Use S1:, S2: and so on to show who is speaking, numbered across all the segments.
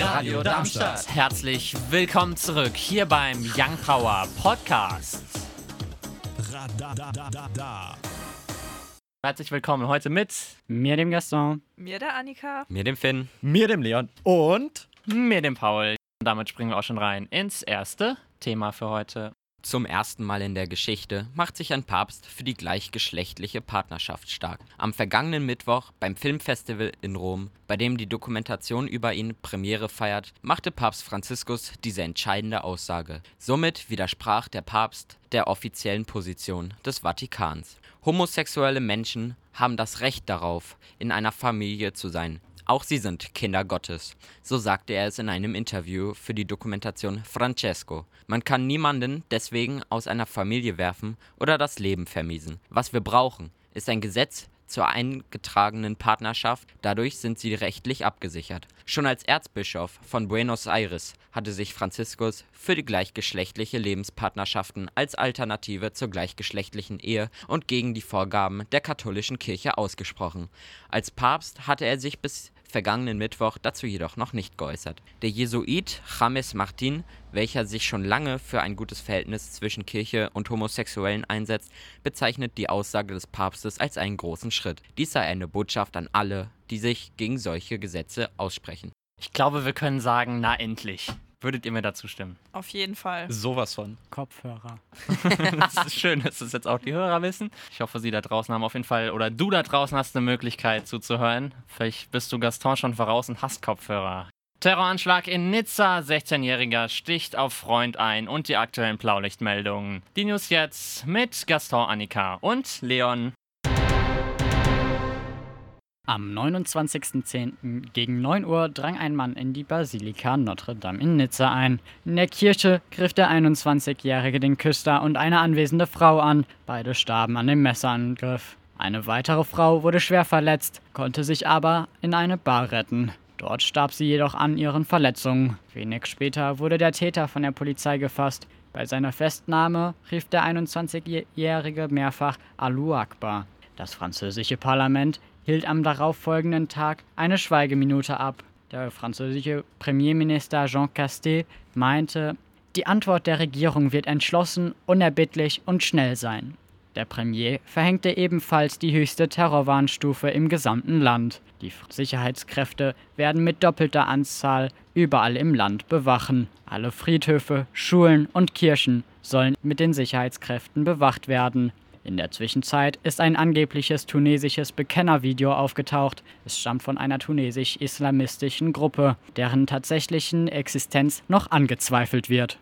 S1: Radio Darmstadt. Herzlich willkommen zurück hier beim Young Power Podcast. Herzlich willkommen heute mit
S2: Mir, dem Gaston.
S3: Mir der Annika.
S4: Mir dem Finn.
S5: Mir, dem Leon. Und
S1: mir, dem Paul. Und damit springen wir auch schon rein ins erste Thema für heute.
S4: Zum ersten Mal in der Geschichte macht sich ein Papst für die gleichgeschlechtliche Partnerschaft stark. Am vergangenen Mittwoch beim Filmfestival in Rom, bei dem die Dokumentation über ihn Premiere feiert, machte Papst Franziskus diese entscheidende Aussage. Somit widersprach der Papst der offiziellen Position des Vatikans. Homosexuelle Menschen haben das Recht darauf, in einer Familie zu sein, auch sie sind Kinder Gottes. So sagte er es in einem Interview für die Dokumentation Francesco. Man kann niemanden deswegen aus einer Familie werfen oder das Leben vermiesen. Was wir brauchen, ist ein Gesetz, zur eingetragenen Partnerschaft, dadurch sind sie rechtlich abgesichert. Schon als Erzbischof von Buenos Aires hatte sich Franziskus für die gleichgeschlechtliche Lebenspartnerschaften als Alternative zur gleichgeschlechtlichen Ehe und gegen die Vorgaben der katholischen Kirche ausgesprochen. Als Papst hatte er sich bis vergangenen Mittwoch dazu jedoch noch nicht geäußert. Der Jesuit James Martin, welcher sich schon lange für ein gutes Verhältnis zwischen Kirche und Homosexuellen einsetzt, bezeichnet die Aussage des Papstes als einen großen Schritt. Dies sei eine Botschaft an alle, die sich gegen solche Gesetze aussprechen.
S1: Ich glaube, wir können sagen, na endlich. Würdet ihr mir dazu stimmen?
S3: Auf jeden Fall.
S5: Sowas von.
S2: Kopfhörer.
S1: das ist schön, dass das jetzt auch die Hörer wissen. Ich hoffe, sie da draußen haben auf jeden Fall, oder du da draußen hast eine Möglichkeit zuzuhören. Vielleicht bist du Gaston schon voraus und hast Kopfhörer. Terroranschlag in Nizza, 16-Jähriger sticht auf Freund ein und die aktuellen Blaulichtmeldungen. Die News jetzt mit Gaston, Annika und Leon.
S2: Am 29.10. gegen 9 Uhr drang ein Mann in die Basilika Notre Dame in Nizza ein. In der Kirche griff der 21-Jährige den Küster und eine anwesende Frau an. Beide starben an dem Messerangriff. Eine weitere Frau wurde schwer verletzt, konnte sich aber in eine Bar retten. Dort starb sie jedoch an ihren Verletzungen. Wenig später wurde der Täter von der Polizei gefasst. Bei seiner Festnahme rief der 21-Jährige mehrfach Alou Akbar. Das französische Parlament hielt am darauffolgenden Tag eine Schweigeminute ab. Der französische Premierminister Jean Castex meinte, die Antwort der Regierung wird entschlossen, unerbittlich und schnell sein. Der Premier verhängte ebenfalls die höchste Terrorwarnstufe im gesamten Land. Die Sicherheitskräfte werden mit doppelter Anzahl überall im Land bewachen. Alle Friedhöfe, Schulen und Kirchen sollen mit den Sicherheitskräften bewacht werden. In der Zwischenzeit ist ein angebliches tunesisches Bekennervideo aufgetaucht. Es stammt von einer tunesisch-islamistischen Gruppe, deren tatsächlichen Existenz noch angezweifelt wird.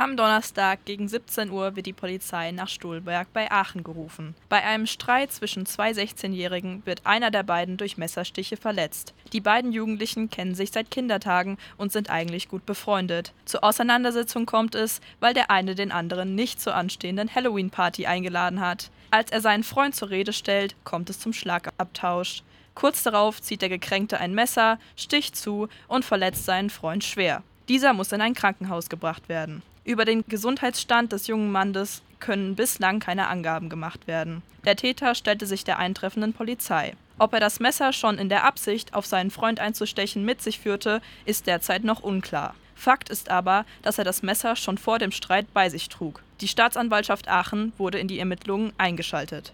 S3: Am Donnerstag gegen 17 Uhr wird die Polizei nach Stolberg bei Aachen gerufen. Bei einem Streit zwischen zwei 16-Jährigen wird einer der beiden durch Messerstiche verletzt. Die beiden Jugendlichen kennen sich seit Kindertagen und sind eigentlich gut befreundet. Zur Auseinandersetzung kommt es, weil der eine den anderen nicht zur anstehenden Halloween-Party eingeladen hat. Als er seinen Freund zur Rede stellt, kommt es zum Schlagabtausch. Kurz darauf zieht der Gekränkte ein Messer, sticht zu und verletzt seinen Freund schwer. Dieser muss in ein Krankenhaus gebracht werden. Über den Gesundheitsstand des jungen Mannes können bislang keine Angaben gemacht werden. Der Täter stellte sich der eintreffenden Polizei. Ob er das Messer schon in der Absicht, auf seinen Freund einzustechen, mit sich führte, ist derzeit noch unklar. Fakt ist aber, dass er das Messer schon vor dem Streit bei sich trug. Die Staatsanwaltschaft Aachen wurde in die Ermittlungen eingeschaltet.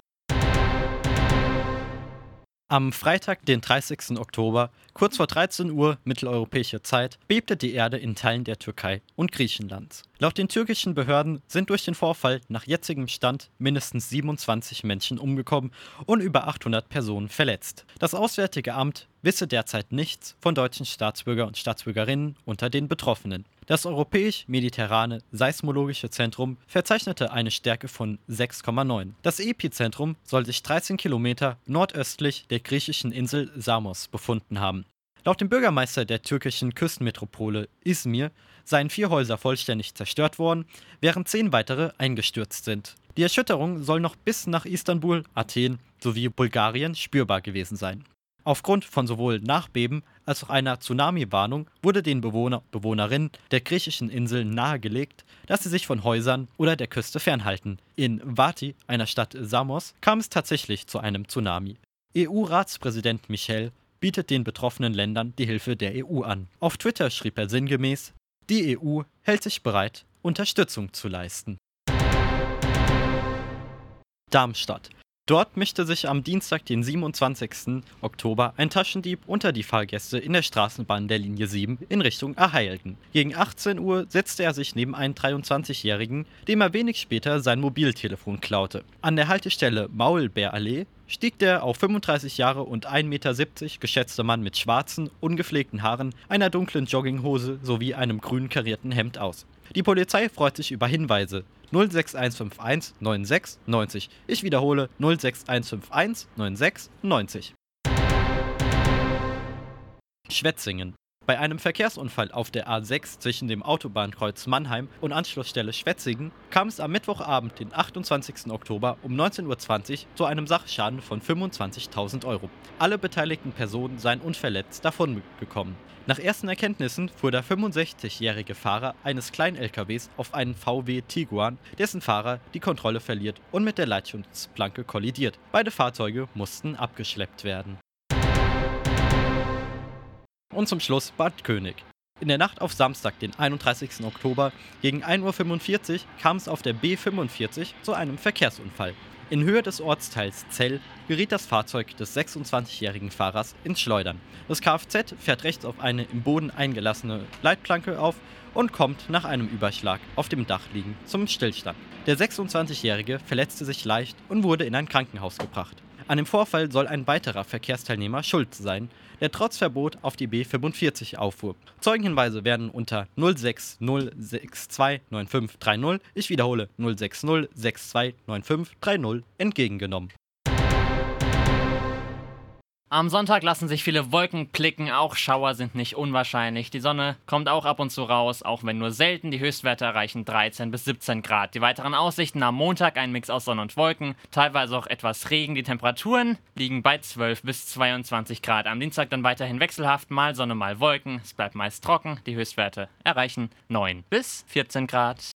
S5: Am Freitag, den 30. Oktober, kurz vor 13 Uhr mitteleuropäischer Zeit, bebte die Erde in Teilen der Türkei und Griechenlands. Laut den türkischen Behörden sind durch den Vorfall nach jetzigem Stand mindestens 27 Menschen umgekommen und über 800 Personen verletzt. Das Auswärtige Amt wisse derzeit nichts von deutschen Staatsbürger und Staatsbürgerinnen unter den Betroffenen. Das Europäisch-Mediterrane Seismologische Zentrum verzeichnete eine Stärke von 6,9. Das Epizentrum soll sich 13 Kilometer nordöstlich der griechischen Insel Samos befunden haben. Laut dem Bürgermeister der türkischen Küstenmetropole Izmir seien vier Häuser vollständig zerstört worden, während zehn weitere eingestürzt sind. Die Erschütterung soll noch bis nach Istanbul, Athen sowie Bulgarien spürbar gewesen sein. Aufgrund von sowohl Nachbeben als auch einer Tsunami-Warnung wurde den Bewohner Bewohnerinnen der griechischen Inseln nahegelegt, dass sie sich von Häusern oder der Küste fernhalten. In Vati, einer Stadt Samos, kam es tatsächlich zu einem Tsunami. EU-Ratspräsident Michel bietet den betroffenen Ländern die Hilfe der EU an. Auf Twitter schrieb er sinngemäß, die EU hält sich bereit, Unterstützung zu leisten. Darmstadt. Dort mischte sich am Dienstag, den 27. Oktober, ein Taschendieb unter die Fahrgäste in der Straßenbahn der Linie 7 in Richtung Erheilden. Gegen 18 Uhr setzte er sich neben einen 23-Jährigen, dem er wenig später sein Mobiltelefon klaute. An der Haltestelle Maulbeerallee stieg der auf 35 Jahre und 1,70 Meter geschätzte Mann mit schwarzen, ungepflegten Haaren, einer dunklen Jogginghose sowie einem grün karierten Hemd aus. Die Polizei freut sich über Hinweise. 06151 96 90. Ich wiederhole 06151 96 90. Schwetzingen. Bei einem Verkehrsunfall auf der A6 zwischen dem Autobahnkreuz Mannheim und Anschlussstelle Schwetzingen kam es am Mittwochabend, den 28. Oktober um 19.20 Uhr zu einem Sachschaden von 25.000 Euro. Alle beteiligten Personen seien unverletzt davongekommen. Nach ersten Erkenntnissen fuhr der 65-jährige Fahrer eines Klein-LKWs auf einen VW Tiguan, dessen Fahrer die Kontrolle verliert und mit der Leitschutzplanke kollidiert. Beide Fahrzeuge mussten abgeschleppt werden. Und zum Schluss Bad König. In der Nacht auf Samstag, den 31. Oktober, gegen 1.45 Uhr kam es auf der B45 zu einem Verkehrsunfall. In Höhe des Ortsteils Zell geriet das Fahrzeug des 26-jährigen Fahrers ins Schleudern. Das Kfz fährt rechts auf eine im Boden eingelassene Leitplanke auf und kommt nach einem Überschlag auf dem Dach liegend zum Stillstand. Der 26-jährige verletzte sich leicht und wurde in ein Krankenhaus gebracht. An dem Vorfall soll ein weiterer Verkehrsteilnehmer schuld sein, der trotz Verbot auf die B45 auffuhr. Zeugenhinweise werden unter 060629530, ich wiederhole 060629530, entgegengenommen.
S1: Am Sonntag lassen sich viele Wolken blicken, auch Schauer sind nicht unwahrscheinlich. Die Sonne kommt auch ab und zu raus, auch wenn nur selten. Die Höchstwerte erreichen 13 bis 17 Grad. Die weiteren Aussichten am Montag ein Mix aus Sonne und Wolken, teilweise auch etwas Regen. Die Temperaturen liegen bei 12 bis 22 Grad. Am Dienstag dann weiterhin wechselhaft, mal Sonne, mal Wolken. Es bleibt meist trocken. Die Höchstwerte erreichen 9 bis 14 Grad.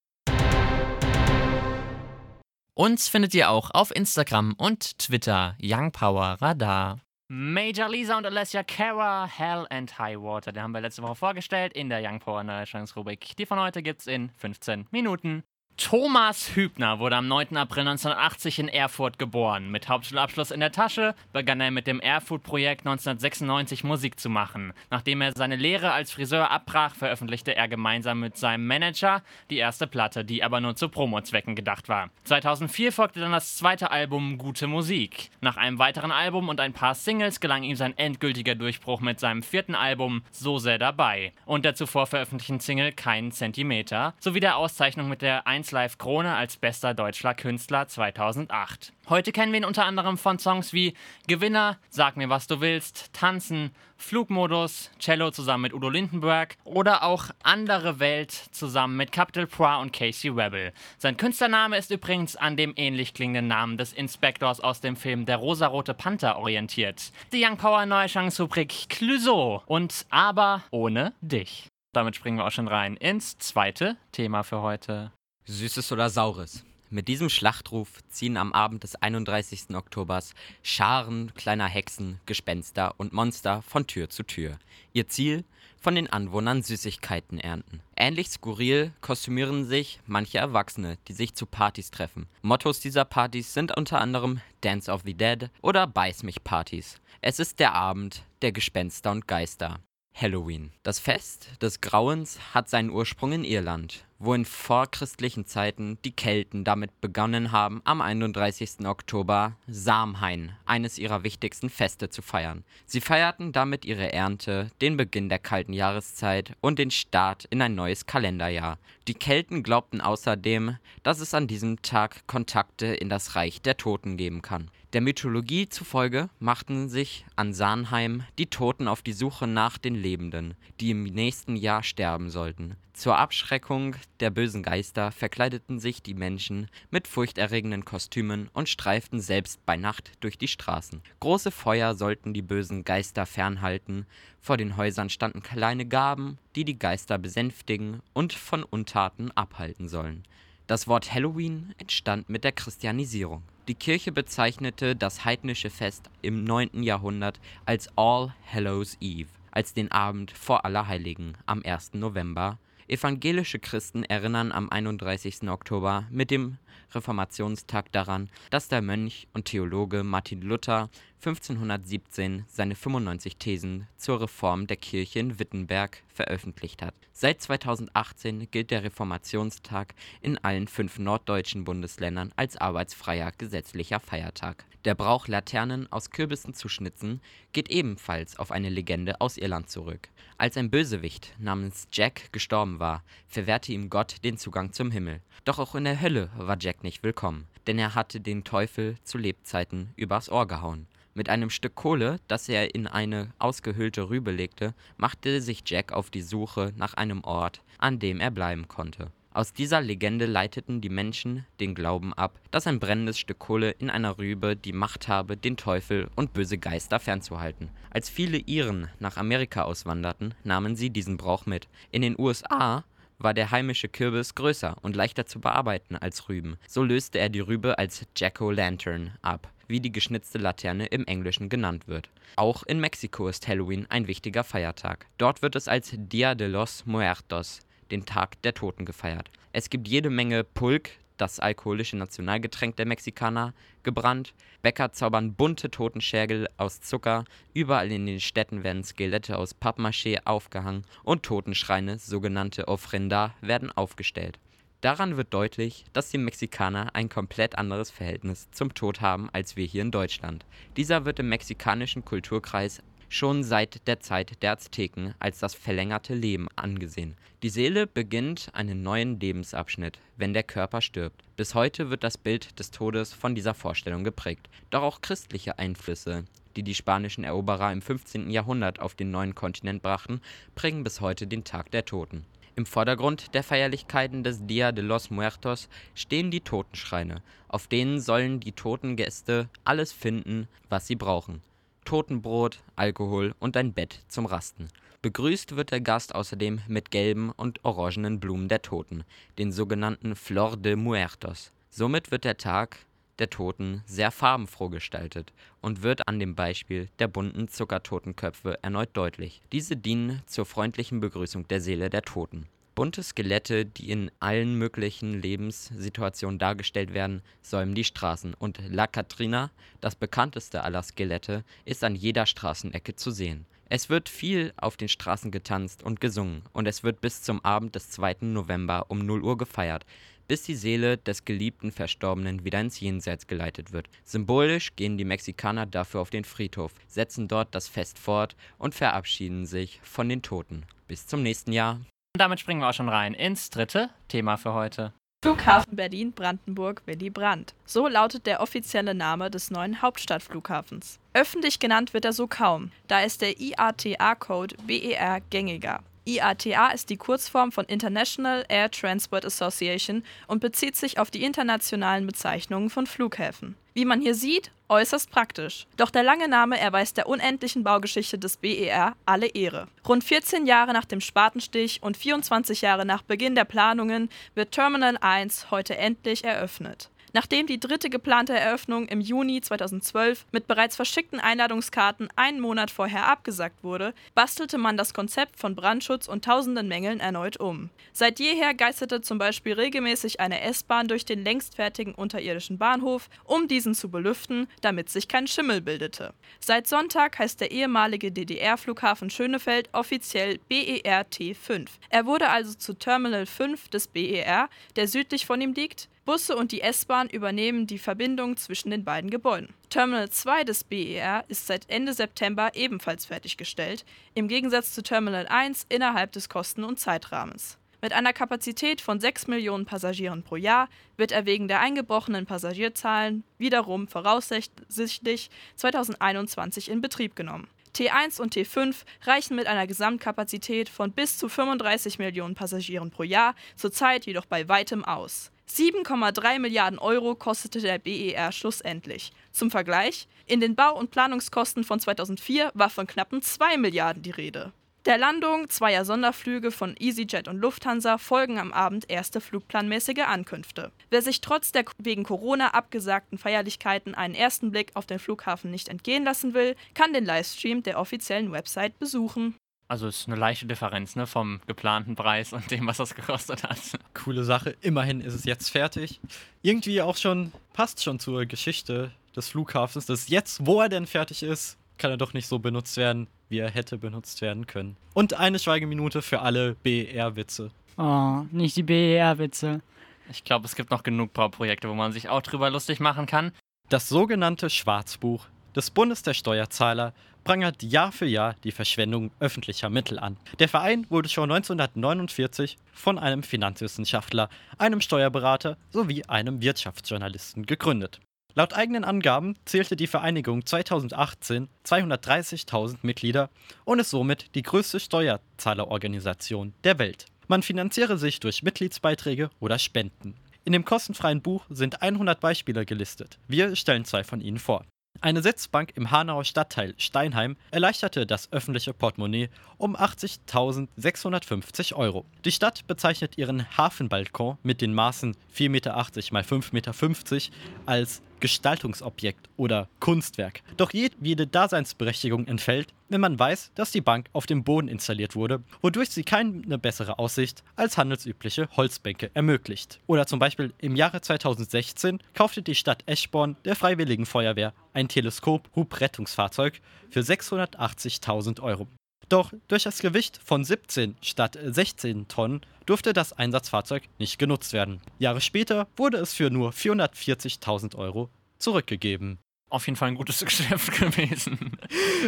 S1: Uns findet ihr auch auf Instagram und Twitter Young Power Radar. Major Lisa und Alessia Cara, Hell and High Water. Den haben wir letzte Woche vorgestellt in der Young Power Neuerscheinungsrubrik. Die von heute gibt's in 15 Minuten. Thomas Hübner wurde am 9. April 1980 in Erfurt geboren. Mit Hauptschulabschluss in der Tasche begann er mit dem Erfurt-Projekt 1996 Musik zu machen. Nachdem er seine Lehre als Friseur abbrach, veröffentlichte er gemeinsam mit seinem Manager die erste Platte, die aber nur zu Promozwecken gedacht war. 2004 folgte dann das zweite Album Gute Musik. Nach einem weiteren Album und ein paar Singles gelang ihm sein endgültiger Durchbruch mit seinem vierten Album So sehr dabei und der zuvor veröffentlichten Single Keinen Zentimeter sowie der Auszeichnung mit der 1 Live Krone als bester deutscher Künstler 2008. Heute kennen wir ihn unter anderem von Songs wie Gewinner, Sag mir was du willst, Tanzen, Flugmodus, Cello zusammen mit Udo Lindenberg oder auch Andere Welt zusammen mit Capital Bra und Casey Rebel. Sein Künstlername ist übrigens an dem ähnlich klingenden Namen des Inspektors aus dem Film Der rosarote Panther orientiert. Die Young Power Neuerscheinungsrubrik Clouseau und Aber ohne dich. Damit springen wir auch schon rein ins zweite Thema für heute.
S4: Süßes oder Saures? Mit diesem Schlachtruf ziehen am Abend des 31. Oktobers Scharen kleiner Hexen, Gespenster und Monster von Tür zu Tür. Ihr Ziel? Von den Anwohnern Süßigkeiten ernten. Ähnlich skurril kostümieren sich manche Erwachsene, die sich zu Partys treffen. Mottos dieser Partys sind unter anderem Dance of the Dead oder Beiß mich Partys. Es ist der Abend der Gespenster und Geister. Halloween. Das Fest des Grauens hat seinen Ursprung in Irland, wo in vorchristlichen Zeiten die Kelten damit begonnen haben, am 31. Oktober Samhain, eines ihrer wichtigsten Feste, zu feiern. Sie feierten damit ihre Ernte, den Beginn der kalten Jahreszeit und den Start in ein neues Kalenderjahr. Die Kelten glaubten außerdem, dass es an diesem Tag Kontakte in das Reich der Toten geben kann. Der Mythologie zufolge machten sich an Sanheim die Toten auf die Suche nach den Lebenden, die im nächsten Jahr sterben sollten. Zur Abschreckung der bösen Geister verkleideten sich die Menschen mit furchterregenden Kostümen und streiften selbst bei Nacht durch die Straßen. Große Feuer sollten die bösen Geister fernhalten, vor den Häusern standen kleine Gaben, die die Geister besänftigen und von Untaten abhalten sollen. Das Wort Halloween entstand mit der Christianisierung. Die Kirche bezeichnete das heidnische Fest im 9. Jahrhundert als All Hallows Eve, als den Abend vor Allerheiligen am 1. November. Evangelische Christen erinnern am 31. Oktober mit dem Reformationstag daran, dass der Mönch und Theologe Martin Luther 1517 seine 95 Thesen zur Reform der Kirche in Wittenberg veröffentlicht hat. Seit 2018 gilt der Reformationstag in allen fünf norddeutschen Bundesländern als arbeitsfreier gesetzlicher Feiertag. Der Brauch, Laternen aus Kürbissen zu schnitzen, geht ebenfalls auf eine Legende aus Irland zurück. Als ein Bösewicht namens Jack gestorben war, verwehrte ihm Gott den Zugang zum Himmel. Doch auch in der Hölle war Jack nicht willkommen, denn er hatte den Teufel zu Lebzeiten übers Ohr gehauen. Mit einem Stück Kohle, das er in eine ausgehöhlte Rübe legte, machte sich Jack auf die Suche nach einem Ort, an dem er bleiben konnte. Aus dieser Legende leiteten die Menschen den Glauben ab, dass ein brennendes Stück Kohle in einer Rübe die Macht habe, den Teufel und böse Geister fernzuhalten. Als viele Iren nach Amerika auswanderten, nahmen sie diesen Brauch mit. In den USA war der heimische Kürbis größer und leichter zu bearbeiten als Rüben. So löste er die Rübe als Jack-o'-lantern ab wie die geschnitzte Laterne im Englischen genannt wird. Auch in Mexiko ist Halloween ein wichtiger Feiertag. Dort wird es als Dia de los Muertos, den Tag der Toten, gefeiert. Es gibt jede Menge Pulk, das alkoholische Nationalgetränk der Mexikaner, gebrannt. Bäcker zaubern bunte Totenschergel aus Zucker. Überall in den Städten werden Skelette aus Pappmaché aufgehangen und Totenschreine, sogenannte Ofrenda, werden aufgestellt. Daran wird deutlich, dass die Mexikaner ein komplett anderes Verhältnis zum Tod haben als wir hier in Deutschland. Dieser wird im mexikanischen Kulturkreis schon seit der Zeit der Azteken als das verlängerte Leben angesehen. Die Seele beginnt einen neuen Lebensabschnitt, wenn der Körper stirbt. Bis heute wird das Bild des Todes von dieser Vorstellung geprägt. Doch auch christliche Einflüsse, die die spanischen Eroberer im 15. Jahrhundert auf den neuen Kontinent brachten, prägen bis heute den Tag der Toten. Im Vordergrund der Feierlichkeiten des Dia de los Muertos stehen die Totenschreine, auf denen sollen die toten Gäste alles finden, was sie brauchen. Totenbrot, Alkohol und ein Bett zum Rasten. Begrüßt wird der Gast außerdem mit gelben und orangenen Blumen der Toten, den sogenannten Flor de Muertos. Somit wird der Tag der Toten sehr farbenfroh gestaltet und wird an dem Beispiel der bunten Zuckertotenköpfe erneut deutlich. Diese dienen zur freundlichen Begrüßung der Seele der Toten. Bunte Skelette, die in allen möglichen Lebenssituationen dargestellt werden, säumen die Straßen und La Catrina, das bekannteste aller Skelette, ist an jeder Straßenecke zu sehen. Es wird viel auf den Straßen getanzt und gesungen und es wird bis zum Abend des 2. November um 0 Uhr gefeiert, bis die Seele des geliebten Verstorbenen wieder ins Jenseits geleitet wird. Symbolisch gehen die Mexikaner dafür auf den Friedhof, setzen dort das Fest fort und verabschieden sich von den Toten. Bis zum nächsten Jahr.
S1: Und damit springen wir auch schon rein ins dritte Thema für heute.
S3: Flughafen Berlin-Brandenburg Willy Brandt. So lautet der offizielle Name des neuen Hauptstadtflughafens. Öffentlich genannt wird er so kaum, da ist der IATA-Code BER gängiger. IATA ist die Kurzform von International Air Transport Association und bezieht sich auf die internationalen Bezeichnungen von Flughäfen. Wie man hier sieht, äußerst praktisch. Doch der lange Name erweist der unendlichen Baugeschichte des BER alle Ehre. Rund 14 Jahre nach dem Spatenstich und 24 Jahre nach Beginn der Planungen wird Terminal 1 heute endlich eröffnet. Nachdem die dritte geplante Eröffnung im Juni 2012 mit bereits verschickten Einladungskarten einen Monat vorher abgesagt wurde, bastelte man das Konzept von Brandschutz und tausenden Mängeln erneut um. Seit jeher geisterte zum Beispiel regelmäßig eine S-Bahn durch den längst fertigen unterirdischen Bahnhof, um diesen zu belüften, damit sich kein Schimmel bildete. Seit Sonntag heißt der ehemalige DDR-Flughafen Schönefeld offiziell BER T5. Er wurde also zu Terminal 5 des BER, der südlich von ihm liegt, Busse und die S-Bahn übernehmen die Verbindung zwischen den beiden Gebäuden. Terminal 2 des BER ist seit Ende September ebenfalls fertiggestellt, im Gegensatz zu Terminal 1 innerhalb des Kosten- und Zeitrahmens. Mit einer Kapazität von 6 Millionen Passagieren pro Jahr wird er wegen der eingebrochenen Passagierzahlen wiederum voraussichtlich 2021 in Betrieb genommen. T1 und T5 reichen mit einer Gesamtkapazität von bis zu 35 Millionen Passagieren pro Jahr zurzeit jedoch bei weitem aus. 7,3 Milliarden Euro kostete der BER schlussendlich. Zum Vergleich, in den Bau- und Planungskosten von 2004 war von knappen 2 Milliarden die Rede. Der Landung zweier Sonderflüge von EasyJet und Lufthansa folgen am Abend erste flugplanmäßige Ankünfte. Wer sich trotz der wegen Corona abgesagten Feierlichkeiten einen ersten Blick auf den Flughafen nicht entgehen lassen will, kann den Livestream der offiziellen Website besuchen.
S1: Also ist eine leichte Differenz ne, vom geplanten Preis und dem, was das gekostet hat.
S5: Coole Sache. Immerhin ist es jetzt fertig. Irgendwie auch schon, passt schon zur Geschichte des Flughafens, dass jetzt, wo er denn fertig ist, kann er doch nicht so benutzt werden, wie er hätte benutzt werden können. Und eine Schweigeminute für alle BER-Witze.
S2: Oh, nicht die BER-Witze.
S1: Ich glaube, es gibt noch genug Bauprojekte, wo man sich auch drüber lustig machen kann.
S5: Das sogenannte Schwarzbuch des Bundes der Steuerzahler prangert Jahr für Jahr die Verschwendung öffentlicher Mittel an. Der Verein wurde schon 1949 von einem Finanzwissenschaftler, einem Steuerberater sowie einem Wirtschaftsjournalisten gegründet. Laut eigenen Angaben zählte die Vereinigung 2018 230.000 Mitglieder und ist somit die größte Steuerzahlerorganisation der Welt. Man finanziere sich durch Mitgliedsbeiträge oder Spenden. In dem kostenfreien Buch sind 100 Beispiele gelistet. Wir stellen zwei von ihnen vor. Eine Sitzbank im Hanauer Stadtteil Steinheim erleichterte das öffentliche Portemonnaie um 80.650 Euro. Die Stadt bezeichnet ihren Hafenbalkon mit den Maßen 4,80 Meter x 5,50 Meter als Gestaltungsobjekt oder Kunstwerk. Doch jede Daseinsberechtigung entfällt, wenn man weiß, dass die Bank auf dem Boden installiert wurde, wodurch sie keine bessere Aussicht als handelsübliche Holzbänke ermöglicht. Oder zum Beispiel im Jahre 2016 kaufte die Stadt Eschborn der Freiwilligen Feuerwehr ein Teleskop-Hubrettungsfahrzeug für 680.000 Euro. Doch durch das Gewicht von 17 statt 16 Tonnen durfte das Einsatzfahrzeug nicht genutzt werden. Jahre später wurde es für nur 440.000 Euro zurückgegeben.
S1: Auf jeden Fall ein gutes Geschäft gewesen.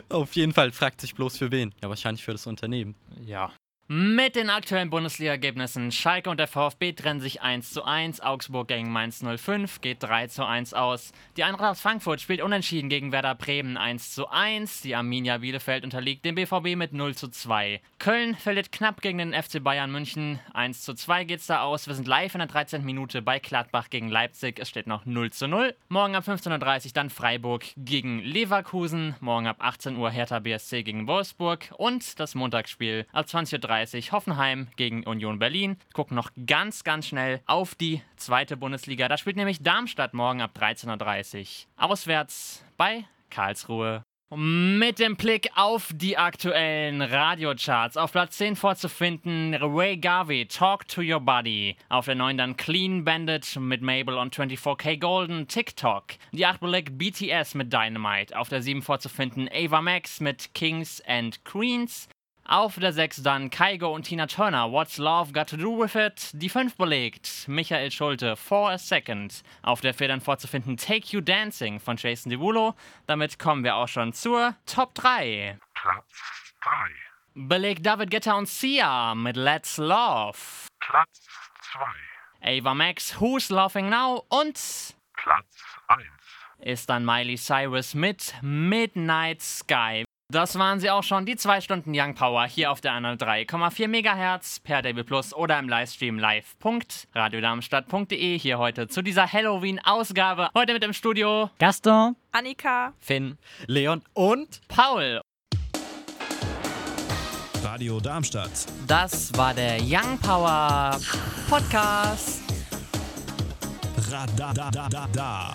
S5: Auf jeden Fall fragt sich bloß für wen. Ja, wahrscheinlich für das Unternehmen.
S1: Ja. Mit den aktuellen Bundesliga-Ergebnissen Schalke und der VfB trennen sich 1 zu 1, Augsburg gegen Mainz 05 geht 3 zu 1 aus. Die Eintracht aus Frankfurt spielt unentschieden gegen Werder Bremen 1 zu 1, die Arminia Bielefeld unterliegt dem BVB mit 0 zu 2. Köln verliert knapp gegen den FC Bayern München, 1 zu 2 geht's da aus. Wir sind live in der 13. Minute bei Gladbach gegen Leipzig, es steht noch 0 zu 0. Morgen ab 15.30 Uhr dann Freiburg gegen Leverkusen, morgen ab 18 Uhr Hertha BSC gegen Wolfsburg und das Montagsspiel ab 20.30 Uhr Hoffenheim gegen Union Berlin. Gucken noch ganz, ganz schnell auf die zweite Bundesliga. Da spielt nämlich Darmstadt morgen ab 13.30 Uhr. Auswärts bei Karlsruhe. Mit dem Blick auf die aktuellen Radiocharts. Auf Platz 10 vorzufinden Ray Garvey, Talk to Your Body. Auf der 9 dann Clean Bandit mit Mabel und 24K Golden, TikTok. Die 8 belegt BTS mit Dynamite. Auf der 7 vorzufinden Ava Max mit Kings and Queens. Auf der 6 dann Kaigo und Tina Turner, What's Love Got to Do With It? Die 5 belegt Michael Schulte, For a Second. Auf der 4 dann vorzufinden Take You Dancing von Jason Derulo. Damit kommen wir auch schon zur Top 3.
S6: Platz 3.
S1: Belegt David Guetta und Sia mit Let's Love.
S6: Platz 2.
S1: Ava Max, Who's Laughing Now? Und
S6: Platz 1.
S1: ist dann Miley Cyrus mit Midnight Sky. Das waren sie auch schon, die 2 Stunden Young Power hier auf der 103,4 MHz per DB Plus oder im Livestream live.radiodarmstadt.de hier heute zu dieser Halloween-Ausgabe. Heute mit im Studio
S2: Gaston,
S3: Annika,
S4: Finn,
S5: Leon und
S1: Paul.
S6: Radio Darmstadt.
S1: Das war der Young Power Podcast.
S6: Radadadada.